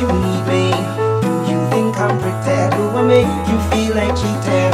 you need me? Do you think I'm pretend? Do I make you feel like cheating?